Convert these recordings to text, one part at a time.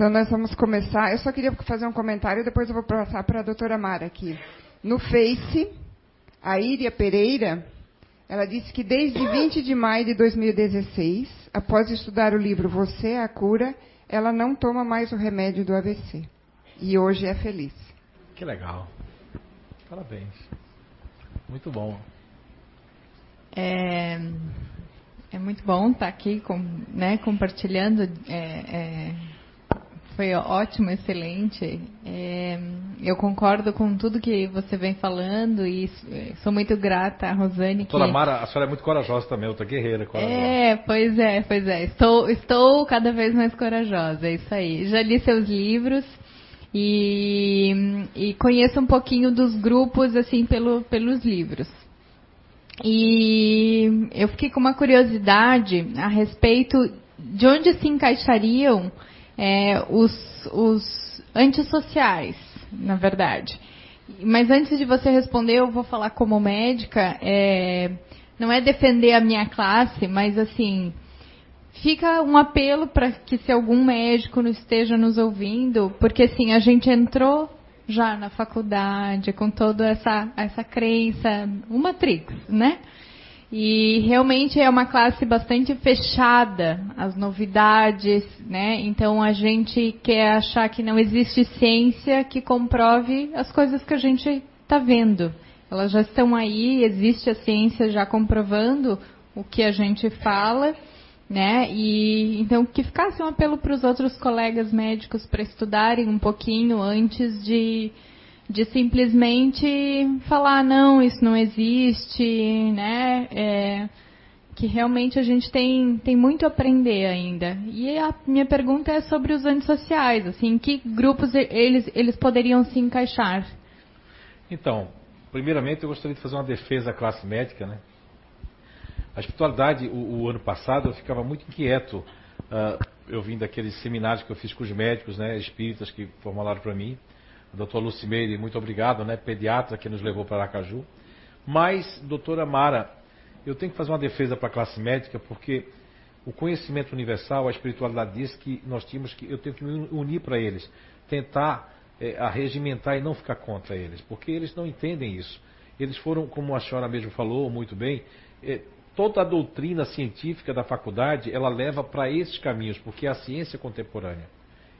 Então nós vamos começar. Eu só queria fazer um comentário, depois eu vou passar para a doutora Mara aqui. No Face, a Íria Pereira, ela disse que desde 20 de maio de 2016, após estudar o livro Você é a Cura, ela não toma mais o remédio do AVC. E hoje é feliz. Que legal. Parabéns. Muito bom. É, é muito bom estar aqui com, né, compartilhando é, é, foi ótimo, excelente. É, eu concordo com tudo que você vem falando e sou muito grata a Rosane. Doutora que... Mara, a senhora é muito corajosa também, outra guerreira. Corajosa. É, pois é, pois é. Estou, estou cada vez mais corajosa, é isso aí. Já li seus livros e, e conheço um pouquinho dos grupos, assim, pelo, pelos livros. E eu fiquei com uma curiosidade a respeito de onde se encaixariam é, os, os antissociais, na verdade. Mas antes de você responder, eu vou falar como médica. É, não é defender a minha classe, mas assim, fica um apelo para que se algum médico não esteja nos ouvindo, porque assim, a gente entrou já na faculdade com toda essa, essa crença, uma matrix, né? E realmente é uma classe bastante fechada às novidades, né? Então a gente quer achar que não existe ciência que comprove as coisas que a gente está vendo. Elas já estão aí, existe a ciência já comprovando o que a gente fala, né? E então que ficasse um apelo para os outros colegas médicos para estudarem um pouquinho antes de de simplesmente falar não, isso não existe, né? É, que realmente a gente tem, tem muito a aprender ainda. E a minha pergunta é sobre os antissociais, assim, que grupos eles, eles poderiam se encaixar? Então, primeiramente eu gostaria de fazer uma defesa à classe médica, né? A espiritualidade, o, o ano passado, eu ficava muito inquieto. Uh, eu vim daqueles seminários que eu fiz com os médicos, né, espíritas que formularam para mim doutor Lucimeire, muito obrigado, né, pediatra que nos levou para Aracaju. Mas, doutora Mara, eu tenho que fazer uma defesa para a classe médica, porque o conhecimento universal, a espiritualidade diz que nós tínhamos que, eu tenho que me unir para eles, tentar é, arregimentar e não ficar contra eles, porque eles não entendem isso. Eles foram, como a senhora mesmo falou muito bem, é, toda a doutrina científica da faculdade, ela leva para esses caminhos, porque é a ciência contemporânea.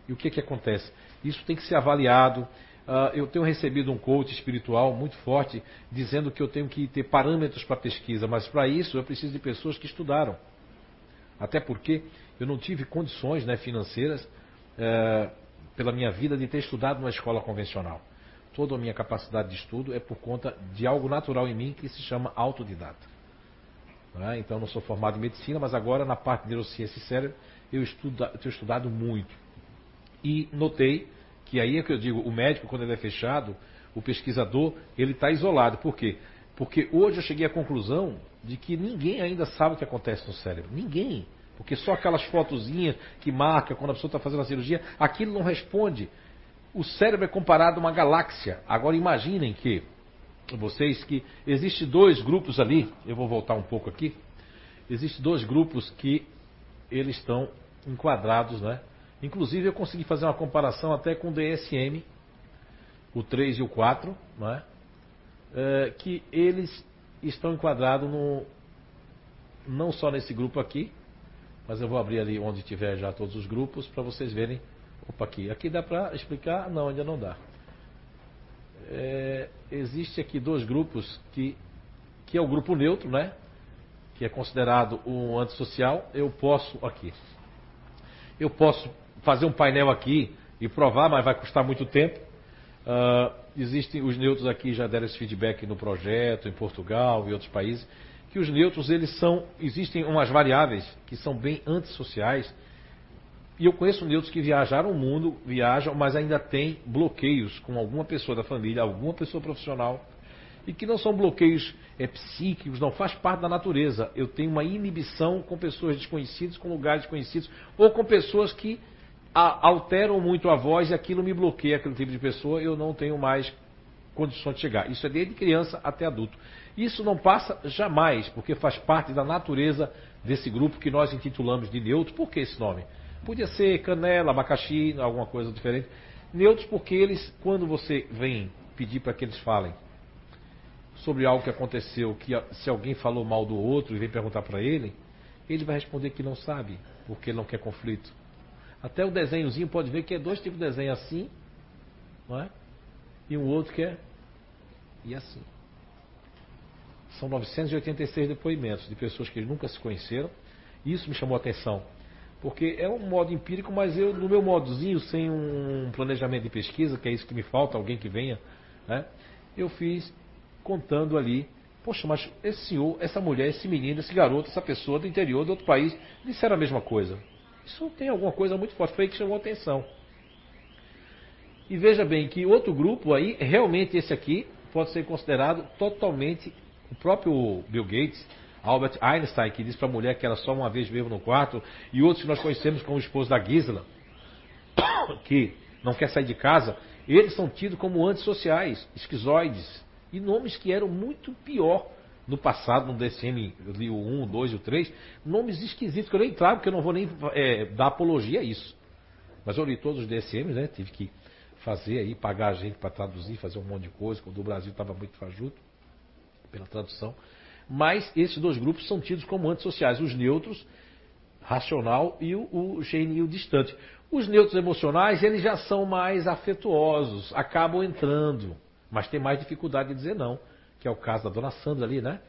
E o que, que acontece? Isso tem que ser avaliado. Uh, eu tenho recebido um coach espiritual muito forte dizendo que eu tenho que ter parâmetros para pesquisa, mas para isso eu preciso de pessoas que estudaram. Até porque eu não tive condições né, financeiras uh, pela minha vida de ter estudado numa escola convencional. Toda a minha capacidade de estudo é por conta de algo natural em mim que se chama autodidata. É? Então, não sou formado em medicina, mas agora na parte de neurociência e cérebro eu, estudo, eu tenho estudado muito. E notei que aí é que eu digo, o médico, quando ele é fechado, o pesquisador, ele está isolado. Por quê? Porque hoje eu cheguei à conclusão de que ninguém ainda sabe o que acontece no cérebro. Ninguém. Porque só aquelas fotozinhas que marca quando a pessoa está fazendo a cirurgia, aquilo não responde. O cérebro é comparado a uma galáxia. Agora imaginem que vocês que existe dois grupos ali, eu vou voltar um pouco aqui. Existem dois grupos que eles estão enquadrados, né? Inclusive eu consegui fazer uma comparação até com o DSM, o 3 e o 4, não é? É, que eles estão enquadrados no, não só nesse grupo aqui, mas eu vou abrir ali onde tiver já todos os grupos para vocês verem. Opa, aqui. Aqui dá para explicar? Não, ainda não dá. É, existe aqui dois grupos que, que é o grupo neutro, né? Que é considerado um antissocial. Eu posso aqui. Eu posso fazer um painel aqui e provar, mas vai custar muito tempo. Uh, existem os neutros aqui já deram esse feedback no projeto em Portugal e outros países que os neutros eles são existem umas variáveis que são bem antissociais e eu conheço neutros que viajaram o mundo viajam mas ainda tem bloqueios com alguma pessoa da família alguma pessoa profissional e que não são bloqueios é, psíquicos não faz parte da natureza eu tenho uma inibição com pessoas desconhecidas com lugares desconhecidos ou com pessoas que alteram muito a voz e aquilo me bloqueia aquele tipo de pessoa, eu não tenho mais condições de chegar. Isso é desde criança até adulto. Isso não passa jamais, porque faz parte da natureza desse grupo que nós intitulamos de neutro. Por que esse nome? Podia ser canela, abacaxi, alguma coisa diferente. Neutros porque eles, quando você vem pedir para que eles falem sobre algo que aconteceu, que se alguém falou mal do outro e vem perguntar para ele, ele vai responder que não sabe, porque ele não quer conflito. Até o desenhozinho pode ver que é dois tipos de desenho assim, não é? E um outro que é e assim. São 986 depoimentos de pessoas que nunca se conheceram. Isso me chamou a atenção. Porque é um modo empírico, mas eu, no meu modozinho, sem um planejamento de pesquisa, que é isso que me falta, alguém que venha, né? Eu fiz contando ali, poxa, mas esse senhor, essa mulher, esse menino, esse garoto, essa pessoa do interior de outro país, disseram a mesma coisa. Isso tem alguma coisa muito forte, foi aí que chamou atenção. E veja bem que outro grupo aí, realmente esse aqui, pode ser considerado totalmente o próprio Bill Gates, Albert Einstein, que disse para a mulher que ela só uma vez vive no quarto, e outros que nós conhecemos como o esposo da Gisela, que não quer sair de casa, eles são tidos como antissociais, esquizoides, e nomes que eram muito pior no passado, no DSM, eu li o 1, o 2 e o 3, nomes esquisitos, que eu nem trago, porque eu não vou nem é, dar apologia a isso. Mas eu li todos os DSMs, né? Tive que fazer aí, pagar a gente para traduzir, fazer um monte de coisa, quando o Brasil estava muito fajuto pela tradução. Mas esses dois grupos são tidos como antissociais, os neutros, racional e o, o genio distante. Os neutros emocionais, eles já são mais afetuosos, acabam entrando, mas tem mais dificuldade de dizer não, que é o caso da dona Sandra ali, né?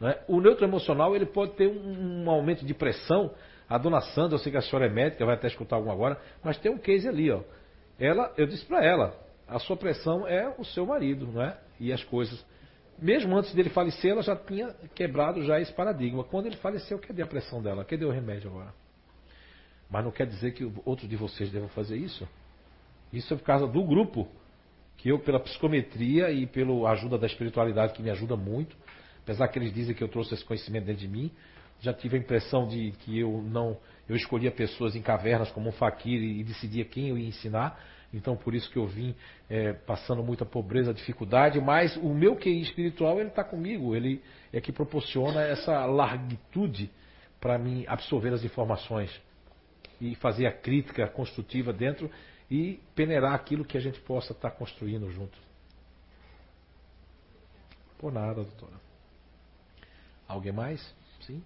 né? O neutro emocional, ele pode ter um, um aumento de pressão. A dona Sandra, eu sei que a senhora é médica, vai até escutar algum agora, mas tem um case ali, ó. Ela, eu disse para ela, a sua pressão é o seu marido, não é? E as coisas. Mesmo antes dele falecer, ela já tinha quebrado já esse paradigma. Quando ele faleceu, cadê a pressão dela? Cadê o remédio agora? Mas não quer dizer que outros de vocês devam fazer isso. Isso é por causa do grupo, que eu, pela psicometria e pela ajuda da espiritualidade, que me ajuda muito, apesar que eles dizem que eu trouxe esse conhecimento dentro de mim, já tive a impressão de que eu não eu escolhia pessoas em cavernas como um faquir e, decidia quem eu ia ensinar. Então por isso que eu vim é, passando muita pobreza, dificuldade, mas o meu QI espiritual ele está comigo, ele é que proporciona essa largitude para mim absorver as informações e fazer a crítica construtiva dentro e peneirar aquilo que a gente possa estar construindo junto. Por nada, doutora. Alguém mais? Sim?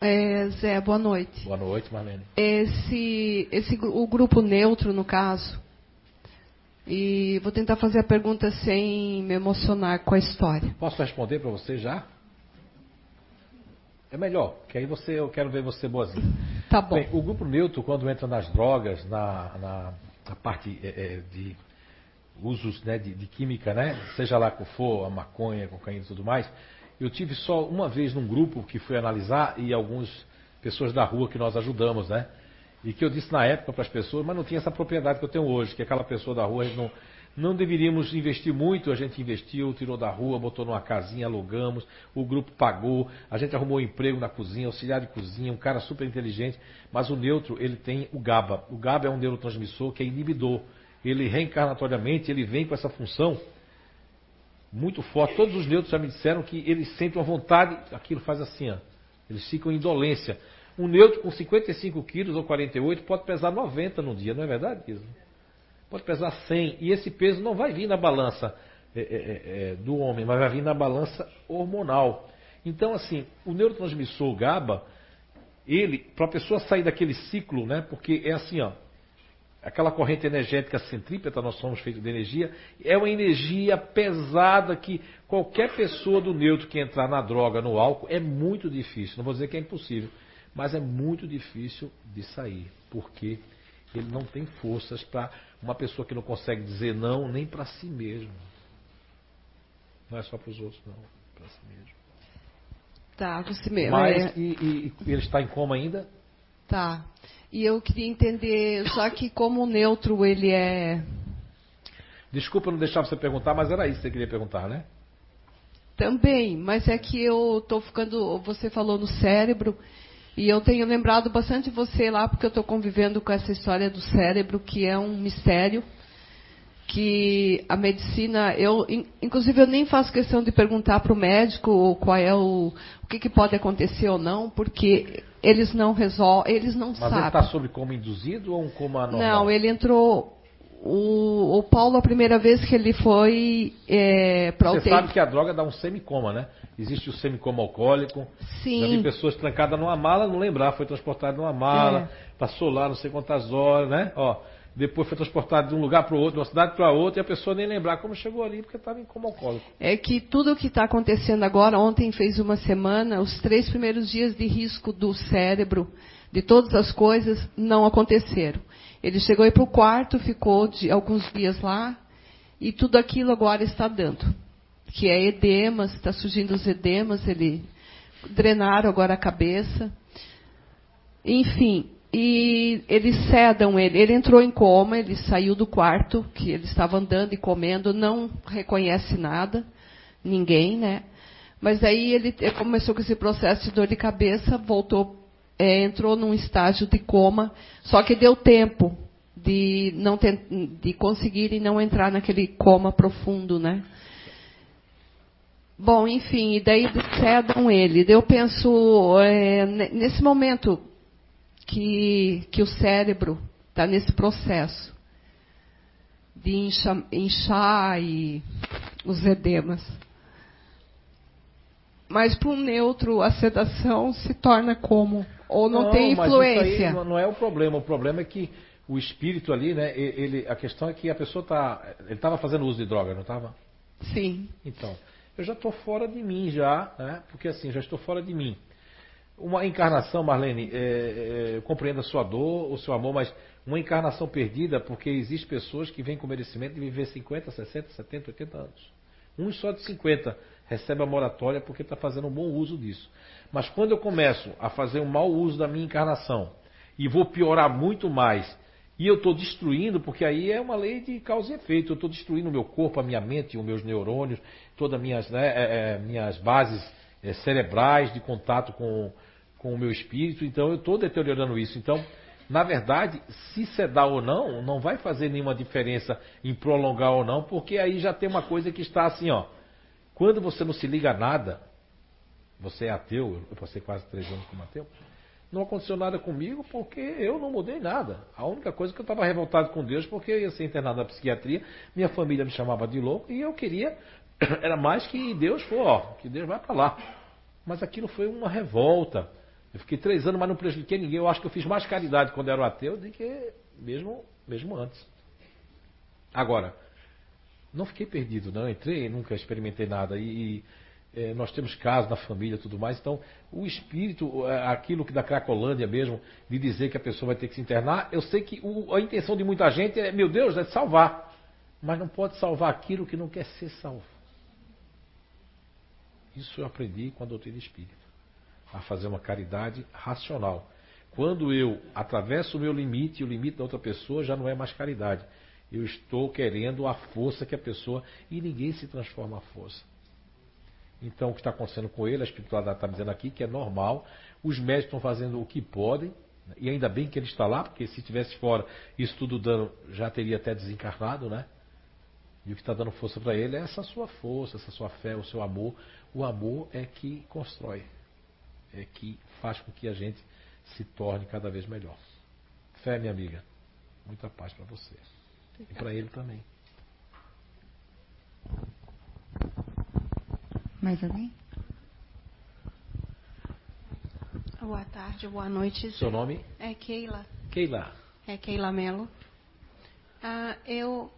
É, Zé, boa noite. Boa noite, Marlene. Esse, esse, o grupo neutro, no caso, e vou tentar fazer a pergunta sem me emocionar com a história. Posso responder para você já? É melhor, que aí você, eu quero ver você boazinha. Tá bom. Bem, o grupo neutro, quando entra nas drogas, na, na, na parte é, é, de usos né, de, de, química, né, seja lá qual for, a maconha, a cocaína e tudo mais, eu tive só uma vez num grupo que fui analisar e algumas pessoas da rua que nós ajudamos, né? E que eu disse na época para as pessoas, mas não tinha essa propriedade que eu tenho hoje, que aquela pessoa da rua não, não deveríamos investir muito, a gente investiu, tirou da rua, botou numa casinha, alugamos, o grupo pagou, a gente arrumou um emprego na cozinha, auxiliar de cozinha, um cara super inteligente, mas o neutro, ele tem o GABA. O GABA é um neurotransmissor que é inibidor. Ele reencarnatoriamente, ele vem com essa função muito forte. Todos os neutros já me disseram que eles sentem uma vontade, aquilo faz assim, ó. Eles ficam em indolência. Um neutro com 55 quilos ou 48 pode pesar 90 no dia, não é verdade, Isla? Pode pesar 100. E esse peso não vai vir na balança é, é, é, é, do homem, mas vai vir na balança hormonal. Então, assim, o neurotransmissor GABA, ele, para a pessoa sair daquele ciclo, né? Porque é assim, ó aquela corrente energética centrípeta, nós somos feitos de energia, é uma energia pesada que qualquer pessoa do neutro que entrar na droga, no álcool, é muito difícil. Não vou dizer que é impossível, mas é muito difícil de sair, porque ele não tem forças para uma pessoa que não consegue dizer não nem para si mesmo. Não é só para os outros, não, para si mesmo. Tá, você mesmo. Mas, é... e, e ele está em coma ainda? Tá. E eu queria entender, só que como o neutro ele é. Desculpa não deixar você perguntar, mas era isso que você queria perguntar, né? Também, mas é que eu estou ficando. Você falou no cérebro, e eu tenho lembrado bastante de você lá, porque eu estou convivendo com essa história do cérebro, que é um mistério. que a medicina, eu, inclusive eu nem faço questão de perguntar para o médico qual é o, o que, que, pode acontecer ou não, porque eles não resolvem, eles não Mas sabem. Mas ele está sobre coma induzido ou um coma normal? Não, ele entrou. O, o Paulo, a primeira vez que ele foi é, para Você sabe que a droga dá um semicoma, né? Existe o semicoma alcoólico. Sim. Já vi pessoas trancadas numa mala, não lembrar, foi transportado numa mala, é. passou lá não sei quantas horas, né? Ó, depois foi transportado de um lugar para o outro, de uma cidade para outra, e a pessoa nem lembrar como chegou ali, porque estava em coma alcoólico. É que tudo o que está acontecendo agora, ontem fez uma semana, os três primeiros dias de risco do cérebro, de todas as coisas, não aconteceram. Ele chegou aí para o quarto, ficou de, alguns dias lá, e tudo aquilo agora está dando. Que é edemas, está surgindo os edemas, ele drenaram agora a cabeça. Enfim, e eles sedam ele. Ele entrou em coma, ele saiu do quarto, que ele estava andando e comendo, não reconhece nada, ninguém, né? Mas aí ele começou com esse processo de dor de cabeça, voltou, é, entrou num estágio de coma, só que deu tempo de não ter, de conseguirem não entrar naquele coma profundo, né? Bom, enfim, e daí sedam ele. Eu penso, é, nesse momento, que, que o cérebro está nesse processo de inchar, inchar e os edemas. Mas para um neutro, a sedação se torna como? Ou não, não tem influência? Não, não, é o problema. O problema é que o espírito ali, né? Ele, a questão é que a pessoa está. Ele estava fazendo uso de droga, não estava? Sim. Então, eu já estou fora de mim já, né? Porque assim, já estou fora de mim. Uma encarnação, Marlene, é, é, eu compreendo a sua dor, o seu amor, mas uma encarnação perdida porque existem pessoas que vêm com merecimento de viver 50, 60, 70, 80 anos. Um só de 50 recebe a moratória porque está fazendo um bom uso disso. Mas quando eu começo a fazer um mau uso da minha encarnação e vou piorar muito mais, e eu estou destruindo, porque aí é uma lei de causa e efeito, eu estou destruindo o meu corpo, a minha mente, os meus neurônios, todas as minhas, né, é, é, minhas bases é, cerebrais de contato com, com o meu espírito, então eu estou deteriorando isso. Então, na verdade, se sedar ou não, não vai fazer nenhuma diferença em prolongar ou não, porque aí já tem uma coisa que está assim, ó. Quando você não se liga a nada, você é ateu, eu passei quase três anos como ateu, não aconteceu nada comigo porque eu não mudei nada. A única coisa é que eu estava revoltado com Deus porque eu ia ser internado na psiquiatria, minha família me chamava de louco e eu queria era mais que Deus for, ó, que Deus vai para lá. Mas aquilo foi uma revolta. Eu fiquei três anos, mas não prejudiquei ninguém. Eu acho que eu fiz mais caridade quando era ateu do que mesmo, mesmo antes. Agora, não fiquei perdido, não. Entrei, nunca experimentei nada. E, e é, nós temos casos na família tudo mais. Então, o espírito, aquilo que da Cracolândia mesmo, de dizer que a pessoa vai ter que se internar, eu sei que o, a intenção de muita gente é, meu Deus, é salvar. Mas não pode salvar aquilo que não quer ser salvo. Isso eu aprendi com a doutrina espírita. A fazer uma caridade racional. Quando eu atravesso o meu limite e o limite da outra pessoa, já não é mais caridade. Eu estou querendo a força que a pessoa. E ninguém se transforma a força. Então, o que está acontecendo com ele, a espiritualidade está dizendo aqui que é normal. Os médicos estão fazendo o que podem. E ainda bem que ele está lá, porque se estivesse fora, isso tudo dando, já teria até desencarnado, né? E o que está dando força para ele é essa sua força, essa sua fé, o seu amor. O amor é que constrói, é que faz com que a gente se torne cada vez melhor. Fé, minha amiga. Muita paz para você. E para ele também. Mais alguém? Boa tarde, boa noite. Seu nome? É Keila. Keila. É Keila Melo. Ah, eu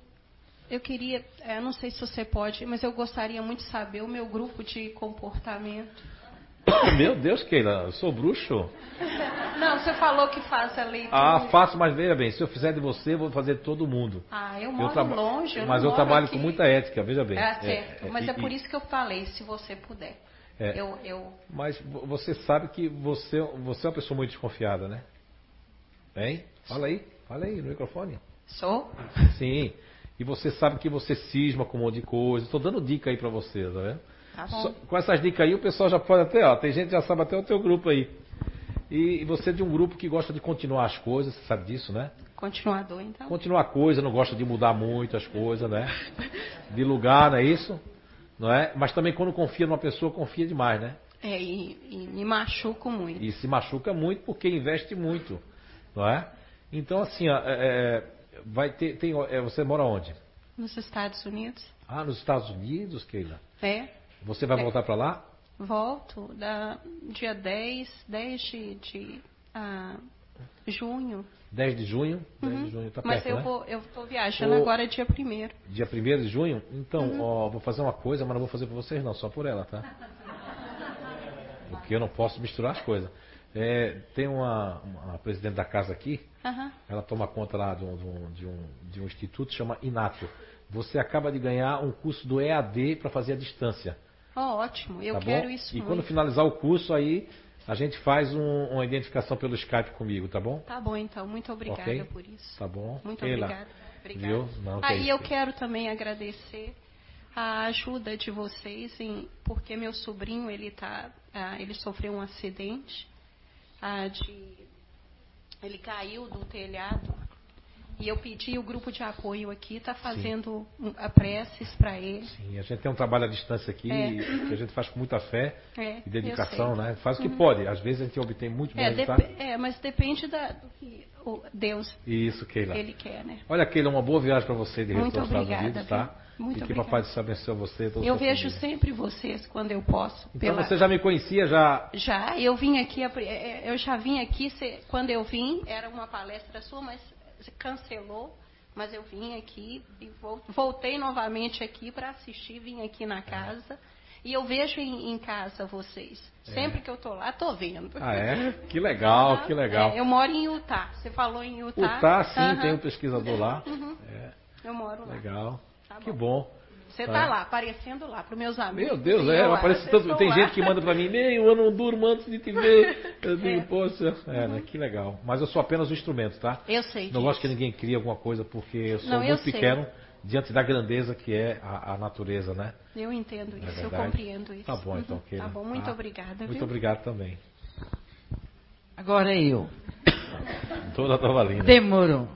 eu queria, é, eu não sei se você pode, mas eu gostaria muito de saber o meu grupo de comportamento. Meu Deus, Keila, eu sou bruxo? Não, você falou que faz a leitura. Ah, faço, mas veja bem, se eu fizer de você, eu vou fazer de todo mundo. Ah, eu moro eu longe, eu Mas eu trabalho aqui. com muita ética, veja bem. É, certo, é, mas é, é por isso que eu falei, se você puder. É, eu, eu... Mas você sabe que você, você é uma pessoa muito desconfiada, né? Hein? Fala aí, fala aí no microfone. Sou? Sim. E você sabe que você cisma com um monte de coisa. Estou dando dica aí para você, tá vendo? Tá com essas dicas aí, o pessoal já pode até, ó, tem gente que já sabe até o teu grupo aí. E, você é de um grupo que gosta de continuar as coisas, você sabe disso, né? continuador, então. Continua a coisa, não gosta de mudar muito as coisas, né? De lugar, não é isso? Não é? Mas também quando confia numa pessoa, confia demais, né? É, e, e me machuco muito. E se machuca muito porque investe muito, não é? Então, assim, ó, é, é, vai ter, tem, é, você mora onde? Nos Estados Unidos. Ah, nos Estados Unidos, Keila? É. Você vai É. voltar para lá? Volto da, dia 10, 10 de, de ah, junho. 10 de junho? 10 Uhum. de junho, tá Mas perto, eu né? vou, eu tô viajando Ô- agora dia 1 Dia 1 de junho? Então, Uhum. ó, vou fazer uma coisa, mas não vou fazer por vocês não, só por ela, tá? Porque eu não posso misturar as coisas. É, tem uma, uma presidente da casa aqui, Aham. ela toma conta lá de um, de um, de um, de um instituto chama Inato. Você acaba de ganhar um curso do EAD para fazer a distância. Ó, ótimo, eu tá quero bom? isso E muito. quando finalizar o curso aí, a gente faz um- uma identificação pelo Skype comigo, tá bom? Tá bom, então. Muito obrigada Ok? por isso. Tá bom? Muito Keila, obrigada. obrigada. Viu? Não, isso. eu quero também agradecer a ajuda de vocês, em, porque meu sobrinho ele tá, ah, ele sofreu um acidente, ah, de, ele caiu do telhado e eu pedi o grupo de apoio aqui está fazendo um, a preces para ele. Sim, a gente tem um trabalho à distância aqui, É. que a gente faz com muita fé É, e dedicação, né? Faz o que pode. Às vezes a gente obtém muito bom É, resultado. dep- é, mas depende da, do que o Deus Isso, Keila. ele quer, né? Olha, Keila, uma boa viagem para você de retorno aos Estados Unidos, tá? Muito e que obrigada. papai do céu abençoe você. toda Eu vejo família. sempre vocês quando eu posso. Então pela- você já me conhecia, já. Já, eu vim aqui, pri- eh, eu já vim aqui, quando eu vim, era uma palestra sua, mas cancelou, mas eu vim aqui e vol- voltei novamente aqui para assistir, vim aqui na casa. E eu vejo em, em casa vocês. Sempre que eu tô lá, tô vendo. É. Ah, é? Que legal, que legal. É, eu moro em Utah. Você falou em Utah. Utah, sim, Aham. tem um pesquisador lá. Uhum. É, Eu moro lá. legal. Tá Que bom. Você Tá. tá lá, aparecendo lá, para meus amigos. Meu Deus, é, eu aparece tanto. Tem lá. gente que manda pra mim, nem eu não durmo antes de te ver. Eu digo, É. poxa, é, né? Que legal. Mas eu sou apenas um instrumento, tá? Eu sei Não disso. gosto que ninguém crie alguma coisa, porque eu sou Não, eu muito sei. pequeno diante da grandeza que é a, a natureza, né? Eu entendo Não é isso, eu compreendo isso. Tá bom, então, Uhum. Keila. Tá bom, muito Tá? obrigada. Muito viu? obrigado também. Agora eu. Toda a linda. Demorou.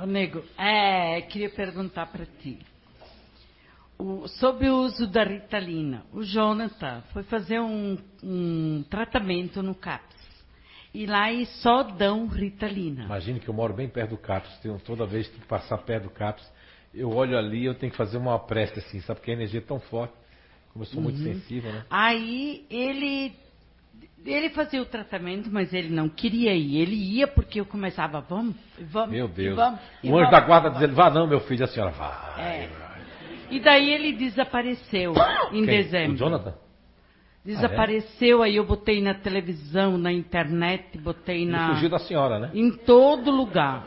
Ô, nego, é, queria perguntar para ti. O- sobre o uso da Ritalina. O Jonathan foi fazer um, um tratamento no CAPS. E lá eles só dão Ritalina. Imagine que eu moro bem perto do CAPS. Tenho, toda vez que passar perto do CAPS, eu olho ali eu tenho que fazer uma prece assim, sabe? Porque a energia é tão forte. Como eu sou muito sensível, né? Aí ele ele fazia o tratamento, mas ele não queria ir. Ele ia porque eu começava, vamos, vamos, Meu e Deus. vamos. e O anjo vamos. da guarda dizendo, vá não, meu filho. A senhora, vai. É. E daí ele desapareceu em Quem? dezembro. O Jonathan? Desapareceu, aí eu botei na televisão, na internet, botei Ele na. fugiu da senhora, né? Em todo lugar.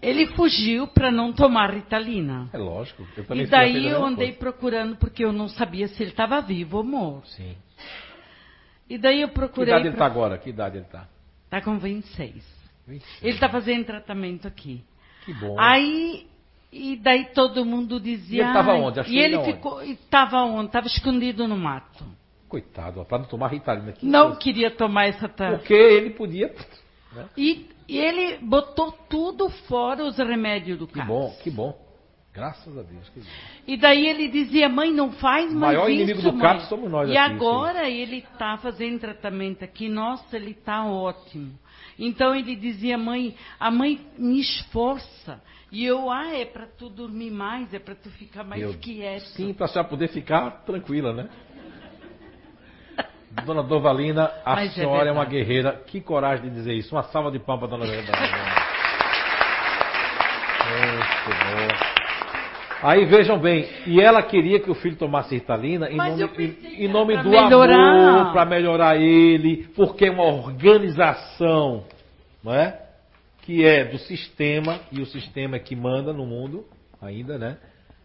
Ele fugiu para não tomar Ritalina. É lógico. Eu também E daí eu andei coisa. procurando porque eu não sabia se ele estava vivo ou morto. Sim. E daí eu Que procurei. idade ele pra- está agora? Que idade ele está? Tá com 26. 26. Ele está fazendo tratamento aqui. Que bom. Aí, e daí todo mundo dizia. E ele tava "Ai", onde? E ele aonde? ficou. Estava onde? Estava escondido no mato. Coitado, para não tomar Ritalina. Que Não coisa. queria tomar essa tra... Porque ele podia. né? E, e ele botou tudo fora os remédios do Que CAPS. bom, que bom. Graças a Deus. Que bom. E daí ele dizia, mãe, não faz O mais maior isso, inimigo do mãe. CAPS somos nós E aqui, agora ele está fazendo tratamento aqui, nossa, ele está ótimo. Então ele dizia, mãe, a mãe me esforça. E eu, ah, é para tu dormir mais, é para tu ficar mais Meu- quieto. Sim, para a senhora poder ficar tranquila, né? Dona Dovalina, a Mas é senhora é, uma verdade. guerreira. Que coragem de dizer isso. Uma salva de palmas, Dona Dovalina. Muito bom. Aí vejam bem, e ela queria que o filho tomasse Ritalina em Mas nome, eu em- nome do melhorar. amor, para melhorar ele, porque é uma organização, não é? Que é do sistema, e o sistema é que manda no mundo, ainda, né?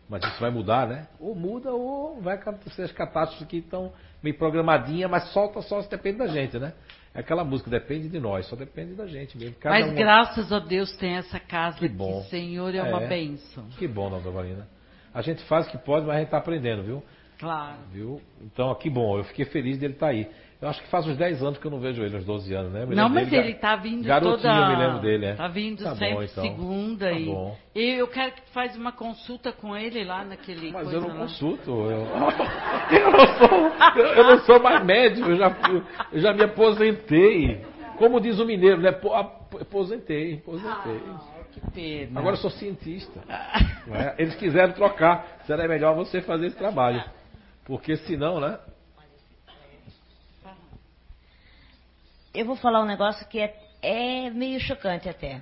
Mas isso vai mudar, né? Ou muda ou vai acontecer as catástrofes que estão meio programadinhas, mas solta só se depende da gente, né? É aquela música, depende de nós, só depende da gente mesmo. Cada Mas uma- graças a Deus tem essa casa Que bom. aqui, Senhor, é uma É. bênção. Que bom, dona Valina. A gente faz o que pode, mas a gente está aprendendo, viu? Claro. Viu? Então, que bom, eu fiquei feliz dele estar aí. Eu acho que faz uns 10 anos que eu não vejo ele, uns 12 anos, né? Não, mas dele, ele tá vindo garotinho, toda... eu me lembro dele, é. Tá vindo Tá bom, sempre então. segunda Tá e... bom. e eu quero que tu faz uma consulta com ele lá naquele Mas eu não lá. consulto. Eu, eu, não sou, eu, não sou mais médico, eu já, eu já me aposentei. Como diz o mineiro, né? Po- Aposentei, aposentei. Ah, que pena. Agora eu sou cientista. não é? Eles quiseram trocar. Será melhor você fazer esse trabalho. Porque senão, né? Eu vou falar um negócio que é, é meio chocante até.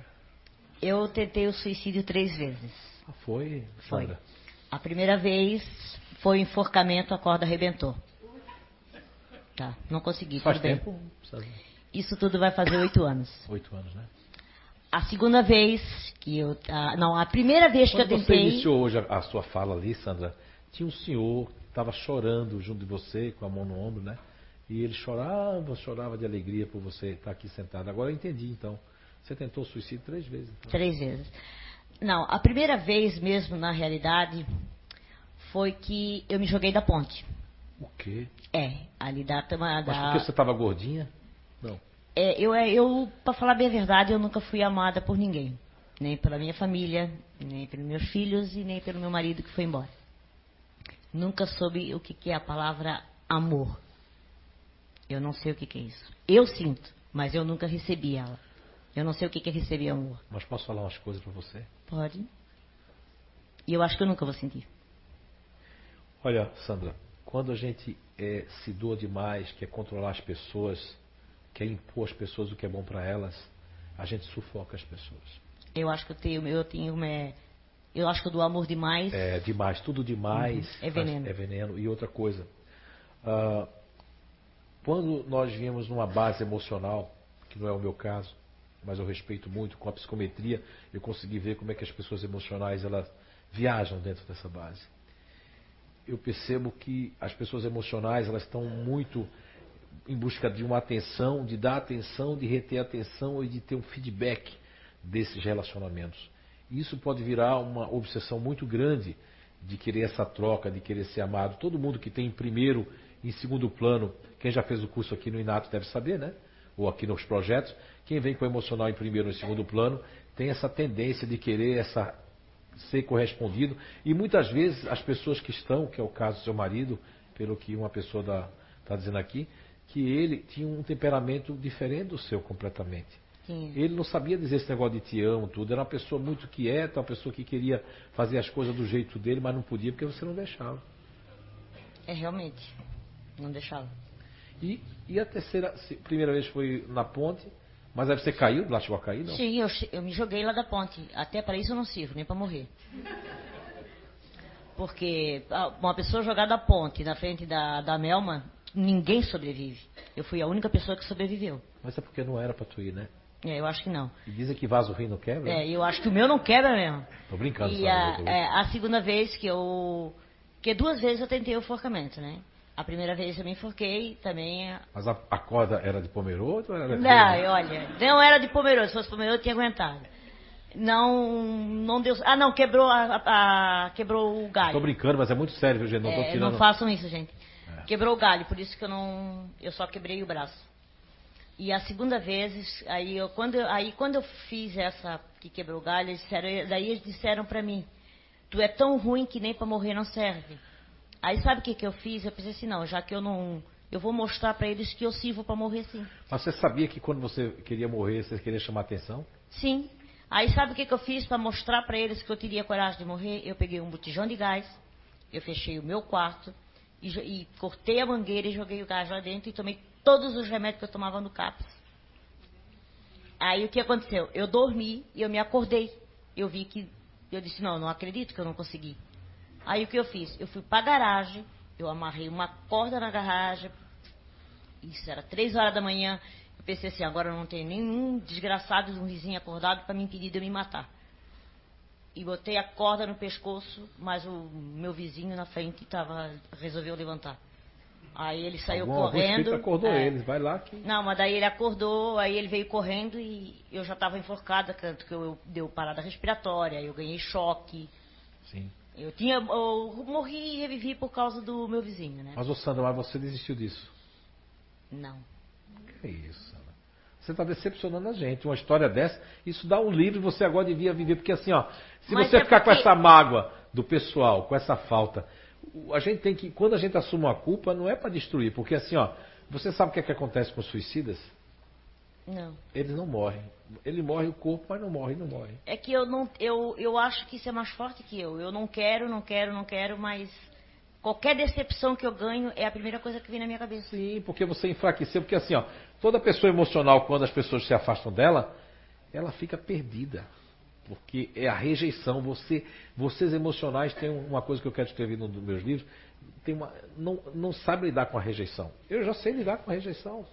Eu tentei o suicídio três vezes. Ah, Foi, Foi. Sandra. A primeira vez foi enforcamento, a corda arrebentou. Tá, não consegui. Faz tempo? Isso tudo vai fazer oito anos. Oito anos, né? A segunda vez que eu. ah, não, a primeira vez que Quando eu você tentei. iniciou hoje a, a sua fala ali, Sandra, tinha um senhor que estava chorando junto de você, com a mão no ombro, né? E ele chorava, chorava de alegria por você estar aqui sentado. Agora eu entendi, então. Você tentou suicídio três vezes. Então. Três vezes. Não, a primeira vez mesmo, na realidade, foi que eu me joguei da ponte. O quê? É, ali da. da, Mas porque você estava gordinha? Não. é, eu, é, eu para falar bem a verdade, eu nunca fui amada por ninguém. Nem pela minha família, nem pelos meus filhos e nem pelo meu marido que foi embora. Nunca soube o que, que é a palavra amor. Eu não sei o que, que é isso. Eu sinto, mas eu nunca recebi ela. Eu não sei o que, que é receber amor. Mas posso falar umas coisas para você? Pode? E eu acho que eu nunca vou sentir. Olha, Sandra, quando a gente é, se doa demais, quer controlar as pessoas, quer impor às pessoas o que é bom para elas, a gente sufoca as pessoas. Eu acho que eu tenho, eu tenho, é, eu acho que eu dou amor demais. É demais, tudo demais Uhum, é veneno. é veneno. E outra coisa, ah, quando nós viemos numa base emocional, que não é o meu caso, mas eu respeito muito, com a psicometria, eu consegui ver como é que as pessoas emocionais elas viajam dentro dessa base. Eu percebo que as pessoas emocionais elas estão muito em busca de uma atenção, de dar atenção, de reter atenção e de ter um feedback desses relacionamentos. Isso pode virar uma obsessão muito grande de querer essa troca, de querer ser amado. Todo mundo que tem em primeiro em segundo plano, quem já fez o curso aqui no Inato deve saber, né? Ou aqui nos projetos, quem vem com o emocional em primeiro e em segundo plano tem essa tendência de querer essa ser correspondido. E muitas vezes as pessoas que estão, que é o caso do seu marido, pelo que uma pessoa está dizendo aqui, que ele tinha um temperamento diferente do seu completamente. Sim. Ele não sabia dizer esse negócio de te amo, tudo. Era uma pessoa muito quieta, uma pessoa que queria fazer as coisas do jeito dele, mas não podia porque você não deixava. É realmente. Não deixava. E, e a terceira, primeira vez foi na ponte, mas aí você caiu, lá chegou a cair, não? Sim, eu, eu me joguei lá da ponte. Até para isso eu não sirvo, nem para morrer. Porque uma pessoa jogada da ponte na frente da, da Melma, ninguém sobrevive. Eu fui a única pessoa que sobreviveu. Mas é porque não era pra tu ir, né? É, eu acho que não. E dizem que vaso ruim não quebra? É, eu acho que o meu não quebra mesmo. Tô brincando, E a, é, a segunda vez que eu. Porque duas vezes eu tentei o enforcamento, né? A primeira vez eu me enforquei, também. Mas a, a corda era de pomeroso ou era de Não, eu- olha, não era de pomeroso. Se fosse pomeroso, eu tinha aguentado. Não, não deu. Ah, não, quebrou, a, a- quebrou o galho. Tô brincando, mas é muito sério, viu, gente? Não É, tirando. não façam isso, gente. É. Quebrou o galho, por isso que eu não. Eu só quebrei o braço. E a segunda vez, aí, eu, quando, aí quando eu fiz essa que quebrou o galho, eles disseram, daí eles disseram pra mim, tu é tão ruim que nem pra morrer não serve. Aí sabe o que, que eu fiz? Eu pensei assim, não, já que eu não. Eu vou mostrar pra eles que eu sirvo pra morrer sim. Mas você sabia que quando você queria morrer, você queria chamar atenção? Sim. Aí sabe o que, que eu fiz para mostrar para eles que eu teria coragem de morrer? Eu peguei um botijão de gás, eu fechei o meu quarto e, e cortei a mangueira e joguei o gás lá dentro e tomei todos os remédios que eu tomava no CAPS. Aí o que aconteceu? Eu dormi e eu me acordei. Eu vi que. Eu disse, não, não acredito que eu não consegui. Aí o que eu fiz? Eu fui para a garagem, eu amarrei uma corda na garagem. Isso era três horas da manhã. Eu pensei assim, agora não tem nenhum desgraçado, um vizinho acordado para me impedir de eu me matar. E botei a corda no pescoço, mas o meu vizinho na frente tava, resolveu levantar. Aí ele saiu Algum- correndo. acordou é. eles. Vai lá que. Não, mas daí ele acordou, aí ele veio correndo e eu já estava enforcada, tanto que eu, eu deu parada respiratória, eu ganhei choque. Sim. Eu tinha. Eu morri e revivi por causa do meu vizinho, né? Mas, ô Sandra, mas você desistiu disso? Não. Que isso, Sandra? Você está decepcionando a gente. Uma história dessa, isso dá um livro e você agora devia viver. Porque assim, ó, se Mas você é ficar com porque- essa mágoa do pessoal, com essa falta, a gente tem que. Quando a gente assume uma culpa, não é para destruir. Porque assim, ó, você sabe o que, é que acontece com os suicidas? Não. Eles não morrem. Ele morre o corpo, mas não morre, não morre. É que eu não. Eu, eu acho que isso é mais forte que eu. Eu não quero, não quero, não quero, mas qualquer decepção que eu ganho é a primeira coisa que vem na minha cabeça. Sim, porque você enfraqueceu. Porque assim, ó, toda pessoa emocional, quando as pessoas se afastam dela, ela fica perdida. Porque é a rejeição. Você, vocês emocionais têm uma coisa que eu quero escrever num dos meus livros. Tem uma, não, não sabe lidar com a rejeição. Eu já sei lidar com a rejeição.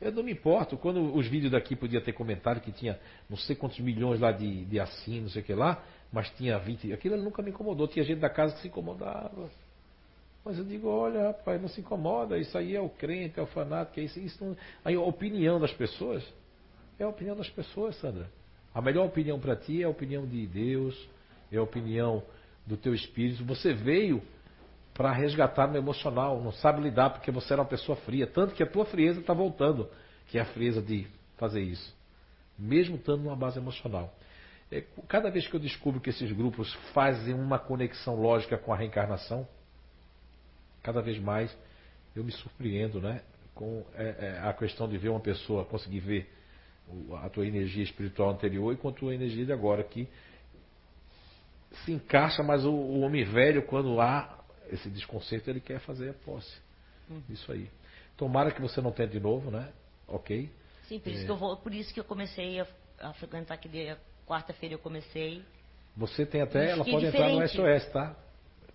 Eu não me importo. Quando os vídeos daqui podia ter comentário que tinha não sei quantos milhões lá de, de assim, não sei o que lá, mas tinha 20. Aquilo nunca me incomodou. Tinha gente da casa que se incomodava. Mas eu digo, olha, rapaz, não se incomoda, isso aí é o crente, é o fanático, é isso, isso não... Aí a opinião das pessoas é a opinião das pessoas, Sandra. A melhor opinião para ti é a opinião de Deus, é a opinião do teu espírito. Você veio para resgatar no emocional, não sabe lidar porque você era uma pessoa fria, tanto que a tua frieza está voltando, que é a frieza de fazer isso, mesmo estando numa base emocional. É, cada vez que eu descubro que esses grupos fazem uma conexão lógica com a reencarnação, cada vez mais eu me surpreendo, né? Com é, é, a questão de ver uma pessoa conseguir ver a tua energia espiritual anterior e com a tua energia de agora que se encaixa, mas o, o homem velho, quando há esse desconcerto, ele quer fazer a posse. Isso aí. Tomara que você não tente de novo, né? Ok? Sim, por isso, É. que, eu vou, por isso que eu comecei a, a frequentar aqui. Quarta-feira eu comecei. Você tem até, ela pode entrar no diferente. SOS, tá?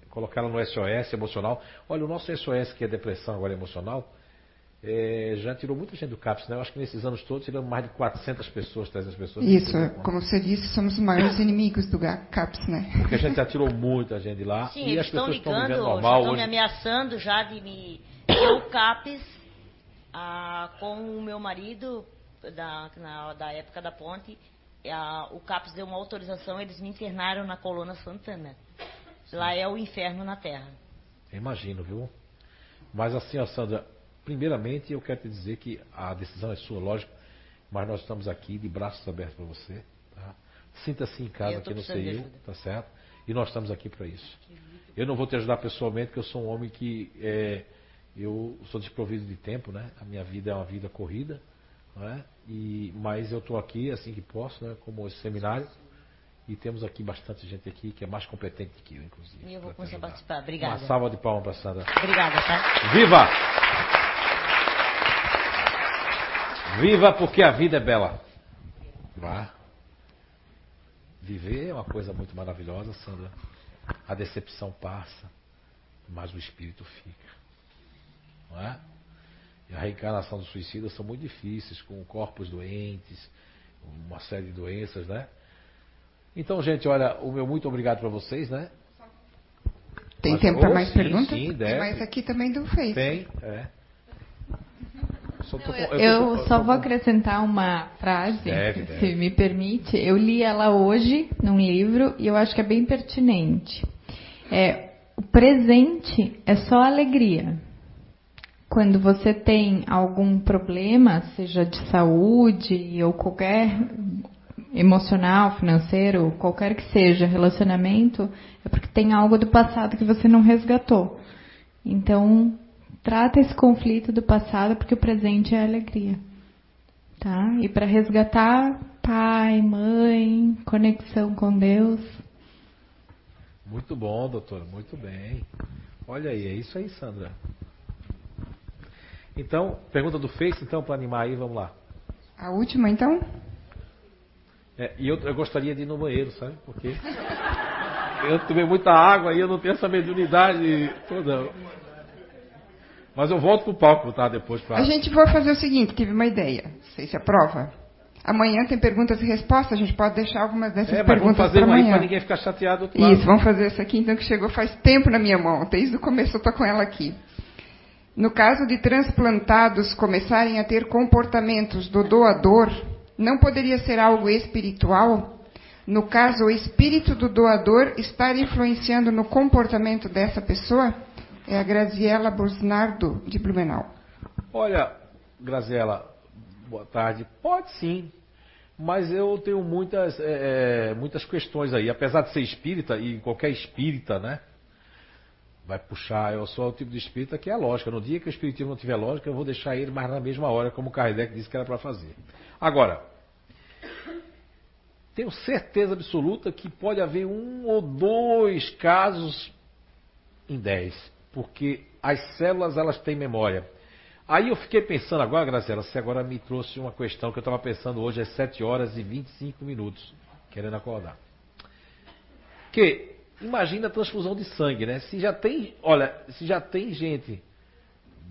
Colocar ela no SOS emocional. Olha, o nosso SOS, que é depressão agora emocional, é, já tirou muita gente do CAPS, né? Eu acho que nesses anos todos tiramos mais de 400 pessoas, 300 pessoas. Isso, como você disse, somos os maiores inimigos do CAPS, né? Porque a gente já tirou muita gente de lá. Sim, e eles as estão pessoas estão ligando, normal estão me ameaçando já de me. Eu, CAPES, ah, com o meu marido, da, na, da época da ponte, ah, o CAPES deu uma autorização, eles me internaram na coluna Santana. Lá é o inferno na Terra. Imagino, viu? Mas assim, ó, Sandra, primeiramente eu quero te dizer que a decisão é sua, lógico, mas nós estamos aqui de braços abertos para você. Tá? Sinta-se em casa aqui no ajuda. tá certo? E nós estamos aqui para isso. Eu não vou te ajudar pessoalmente, porque eu sou um homem que é, eu sou desprovido de tempo, né? A minha vida é uma vida corrida, não é? E, mas eu estou aqui assim que posso, né? Como esse seminário. E temos aqui bastante gente aqui que é mais competente que eu, inclusive. E eu vou começar a participar. Obrigada. Uma salva de palmas para Sandra. Obrigada, tá? Viva! Viva porque a vida é bela. Vá. Viver é uma coisa muito maravilhosa, Sandra. A decepção passa, mas o espírito fica. Não é? E a reencarnação dos suicidas são muito difíceis, com corpos doentes, uma série de doenças, né? Então, gente, olha, o meu muito obrigado para vocês, né? Tem Mas- tempo para mais sim, perguntas? sim, deve. mais aqui também do Face. Tem, é. Só tô Eu, eu com- só tô vou acrescentar uma frase, Deve, se deve. me permite. Eu li ela hoje num livro e eu acho que é bem pertinente. É, o presente é só alegria. Quando você tem algum problema, seja de saúde ou qualquer emocional, financeiro, qualquer que seja relacionamento, é porque tem algo do passado que você não resgatou. Então, trata esse conflito do passado porque o presente é alegria. Tá? E para resgatar pai, mãe, conexão com Deus. Muito bom, doutor, muito bem. Olha aí, é isso aí, Sandra. Então, pergunta do Face, então, para animar aí, vamos lá. A última, então? É, e eu, eu gostaria de ir no banheiro, sabe? Porque eu tomei muita água e eu não tenho essa mediunidade toda. Mas eu volto pro palco, tá? Depois pra. A gente vai fazer o seguinte, tive uma ideia. Sei se aprova. Amanhã tem perguntas e respostas, a gente pode deixar algumas dessas É, vamos perguntas fazer para uma aí amanhã. pra ninguém ficar chateado. Isso, vamos fazer essa aqui então que chegou faz tempo na minha mão. Desde o começo eu tô com ela aqui. No caso de transplantados começarem a ter comportamentos do doador, não poderia ser algo espiritual? no caso, o espírito do doador estar influenciando no comportamento dessa pessoa? É a Graziela Bosnardo, de Blumenau. Olha, Graziela, boa tarde. Pode sim, mas eu tenho muitas, é, é, muitas questões aí. Apesar de ser espírita, e qualquer espírita, né? Vai puxar, eu sou o tipo de espírita que é lógica. No dia que o espiritismo não tiver lógica, eu vou deixar ele mais na mesma hora, como o Kardec disse que era para fazer. Agora, tenho certeza absoluta que pode haver um ou dois casos em dez, porque as células elas têm memória. Aí eu fiquei pensando agora, Graciela, você agora me trouxe uma questão que eu estava pensando hoje às 7 horas e 25 minutos, querendo acordar. Que imagina a transfusão de sangue, né? Se já tem, olha, se já tem gente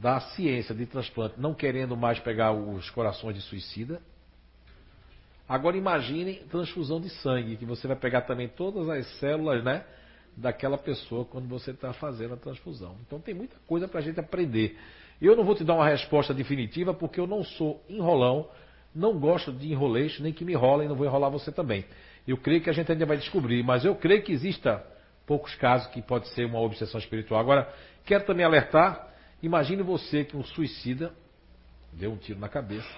da ciência de transplante não querendo mais pegar os corações de suicida, Agora imagine transfusão de sangue, que você vai pegar também todas as células, né? Daquela pessoa quando você está fazendo a transfusão. Então tem muita coisa para a gente aprender. Eu não vou te dar uma resposta definitiva porque eu não sou enrolão, não gosto de enroleixo, nem que me enrolem, não vou enrolar você também. Eu creio que a gente ainda vai descobrir, mas eu creio que exista poucos casos que pode ser uma obsessão espiritual. Agora, quero também alertar, imagine você que um suicida deu um tiro na cabeça,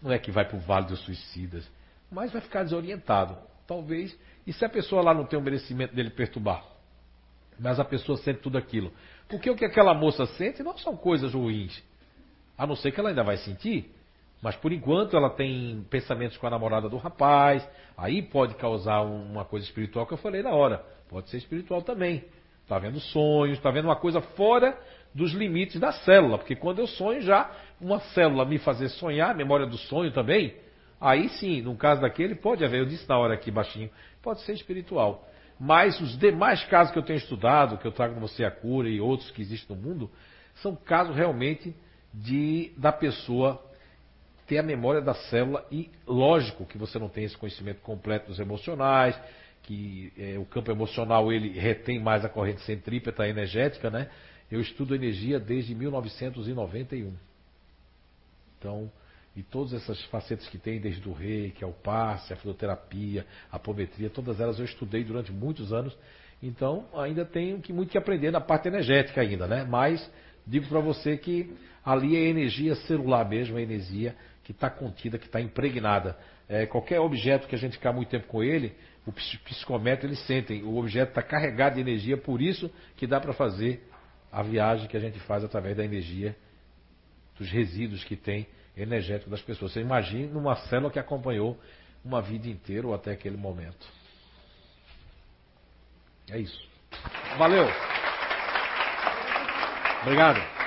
não é que vai para o vale dos suicidas, mas vai ficar desorientado. Talvez. E se a pessoa lá não tem o merecimento dele perturbar? Mas a pessoa sente tudo aquilo. Porque o que aquela moça sente não são coisas ruins. A não ser que ela ainda vai sentir. Mas por enquanto ela tem pensamentos com a namorada do rapaz. Aí pode causar uma coisa espiritual que eu falei na hora. Pode ser espiritual também. Está vendo sonhos, está vendo uma coisa fora dos limites da célula. Porque quando eu sonho já uma célula me fazer sonhar, memória do sonho também, aí sim, no caso daquele, pode haver, eu disse na hora aqui baixinho, pode ser espiritual. Mas os demais casos que eu tenho estudado, que eu trago para você a cura e outros que existem no mundo, são casos realmente de da pessoa ter a memória da célula e lógico que você não tem esse conhecimento completo dos emocionais, que é, o campo emocional ele retém mais a corrente centrípeta energética, né? Eu estudo energia desde 1991. Então, e todas essas facetas que tem, desde o reiki, ao passe, a fisioterapia, a apometria, todas elas eu estudei durante muitos anos. Então, ainda tenho que, muito que aprender na parte energética ainda, né? Mas digo para você que ali é energia celular mesmo, é energia que está contida, que está impregnada. É, qualquer objeto que a gente ficar muito tempo com ele, o psicométrico eles sentem, o objeto está carregado de energia, por isso que dá para fazer a viagem que a gente faz através da energia dos resíduos que tem energético das pessoas. Você imagine numa célula que acompanhou uma vida inteira ou até aquele momento. É isso. Valeu. Obrigado.